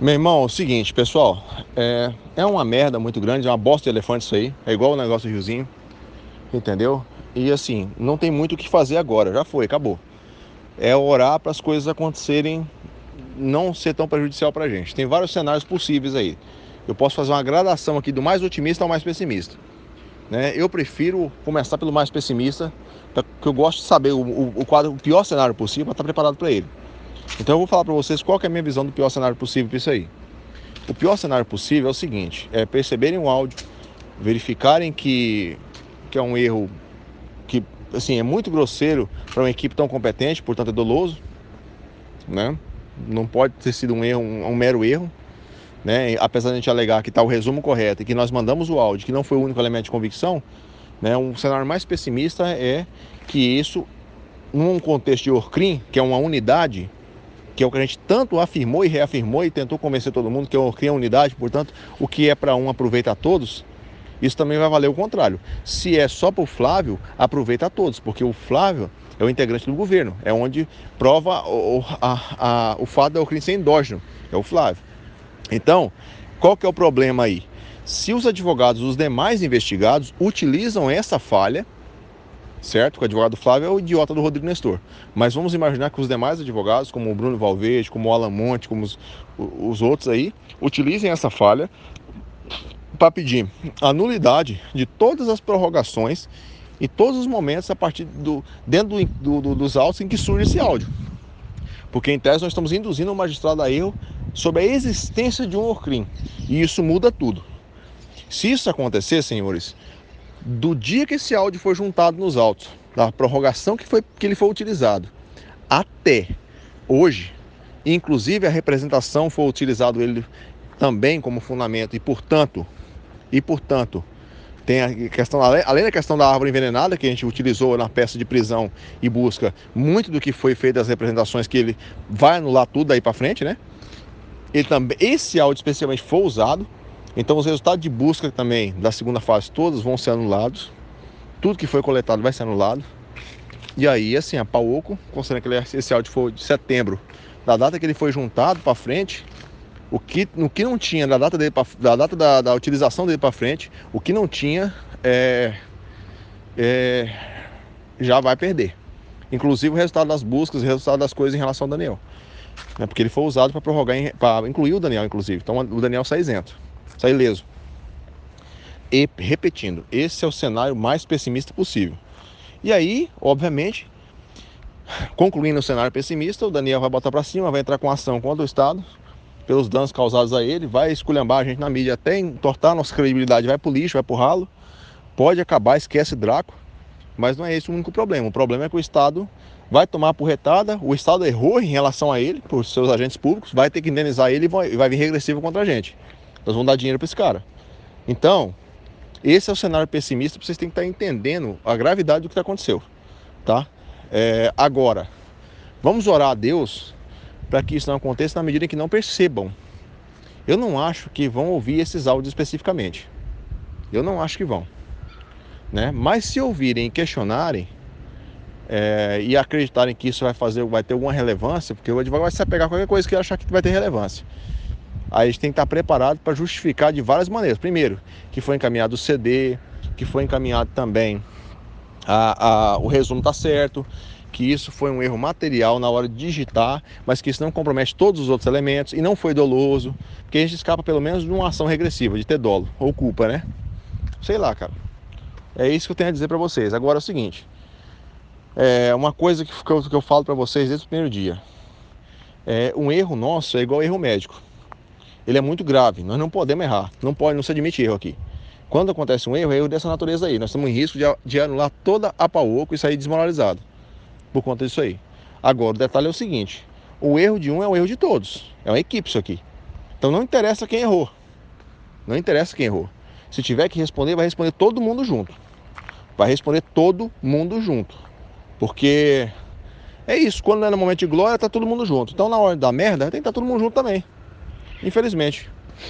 Meu irmão, é o seguinte, pessoal, é, é uma merda muito grande, é uma bosta de elefante isso aí, é igual o negócio do riozinho, entendeu? E assim, não tem muito o que fazer agora, já foi, acabou. É orar para as coisas acontecerem, não ser tão prejudicial para a gente. Tem vários cenários possíveis aí. Eu posso fazer uma gradação aqui do mais otimista ao mais pessimista. Né? Eu prefiro começar pelo mais pessimista, porque eu gosto de saber o, o, quadro, o pior cenário possível para estar preparado para ele. Então eu vou falar para vocês qual é a minha visão do pior cenário possível para isso aí. O pior cenário possível é o seguinte: é perceberem o áudio, verificarem que, que é um erro que assim é muito grosseiro para uma equipe tão competente, portanto é doloso, né? Não pode ter sido um erro, um, um mero erro, né? Apesar de a gente alegar que está o resumo correto e que nós mandamos o áudio, que não foi o único elemento de convicção, né? Um cenário mais pessimista é que isso, num contexto de Orcrim, que é uma unidade, que é o que a gente tanto afirmou e reafirmou e tentou convencer todo mundo que é cria unidade, portanto, o que é para um aproveita a todos, isso também vai valer o contrário. Se é só para o Flávio, aproveita a todos, porque o Flávio é o integrante do governo, é onde prova o, a, a, o fato da endógeno, é o Flávio. Então, qual que é o problema aí? Se os advogados, os demais investigados, utilizam essa falha certo? Que o advogado Flávio é o idiota do Rodrigo Nestor. Mas vamos imaginar que os demais advogados, como o Bruno Valverde, como o Alan Monte, como os, os outros aí, utilizem essa falha para pedir a nulidade de todas as prorrogações e todos os momentos a partir do dentro do, do, dos autos em que surge esse áudio. Porque em tese nós estamos induzindo o magistrado a erro sobre a existência de um ORCRIM. E isso muda tudo. Se isso acontecer, senhores, do dia que esse áudio foi juntado nos autos, da prorrogação que, foi, que ele foi utilizado, até hoje, inclusive a representação foi utilizado ele também como fundamento e portanto, e portanto, tem a questão, além da questão da árvore envenenada que a gente utilizou na peça de prisão e busca, muito do que foi feito das representações que ele vai anular tudo daí para frente, né? Ele também, esse áudio especialmente foi usado então os resultados de busca também da segunda fase todos vão ser anulados. Tudo que foi coletado vai ser anulado. E aí, assim, a Pauoco, considerando que ele, esse áudio foi de setembro, da data que ele foi juntado para frente, o que, no que não tinha da data, dele pra, da, data da, da utilização dele para frente, o que não tinha é, é, já vai perder. Inclusive o resultado das buscas, o resultado das coisas em relação ao Daniel. Né? Porque ele foi usado para prorrogar, para incluir o Daniel, inclusive. Então o Daniel sai isento sai ileso. E, repetindo, esse é o cenário mais pessimista possível. E aí, obviamente, concluindo o cenário pessimista, o Daniel vai botar para cima, vai entrar com ação contra o Estado, pelos danos causados a ele, vai esculhambar a gente na mídia até entortar nossa credibilidade, vai pro lixo, vai pro ralo, pode acabar, esquece Draco, mas não é esse o único problema. O problema é que o Estado vai tomar a porretada, o Estado errou em relação a ele, por seus agentes públicos, vai ter que indenizar ele e vai vir regressivo contra a gente. Nós vamos dar dinheiro para esse cara. Então, esse é o cenário pessimista, vocês têm que estar entendendo a gravidade do que aconteceu, tá? É, agora, vamos orar a Deus para que isso não aconteça na medida em que não percebam. Eu não acho que vão ouvir esses áudios especificamente. Eu não acho que vão. Né? Mas se ouvirem e questionarem é, e acreditarem que isso vai fazer, vai ter alguma relevância, porque o advogado vai se apegar a qualquer coisa que achar que vai ter relevância. Aí a gente tem que estar preparado para justificar de várias maneiras. Primeiro, que foi encaminhado o CD, que foi encaminhado também a, a, o resumo está certo, que isso foi um erro material na hora de digitar, mas que isso não compromete todos os outros elementos e não foi doloso, porque a gente escapa pelo menos de uma ação regressiva, de ter dolo ou culpa, né? Sei lá, cara. É isso que eu tenho a dizer para vocês. Agora é o seguinte: é uma coisa que, eu, que eu falo para vocês desde o primeiro dia. É, um erro nosso é igual erro médico ele é muito grave. Nós não podemos errar. Não pode, não se admite erro aqui. Quando acontece um erro, é erro dessa natureza aí. Nós estamos em risco de, de anular toda a PAOCO e sair desmoralizado por conta disso aí. Agora, o detalhe é o seguinte: o erro de um é o erro de todos. É uma equipe isso aqui. Então não interessa quem errou. Não interessa quem errou. Se tiver que responder, vai responder todo mundo junto. Vai responder todo mundo junto. Porque é isso, quando é no momento de glória, tá todo mundo junto. Então na hora da merda, tem que estar tá todo mundo junto também. Infelizmente.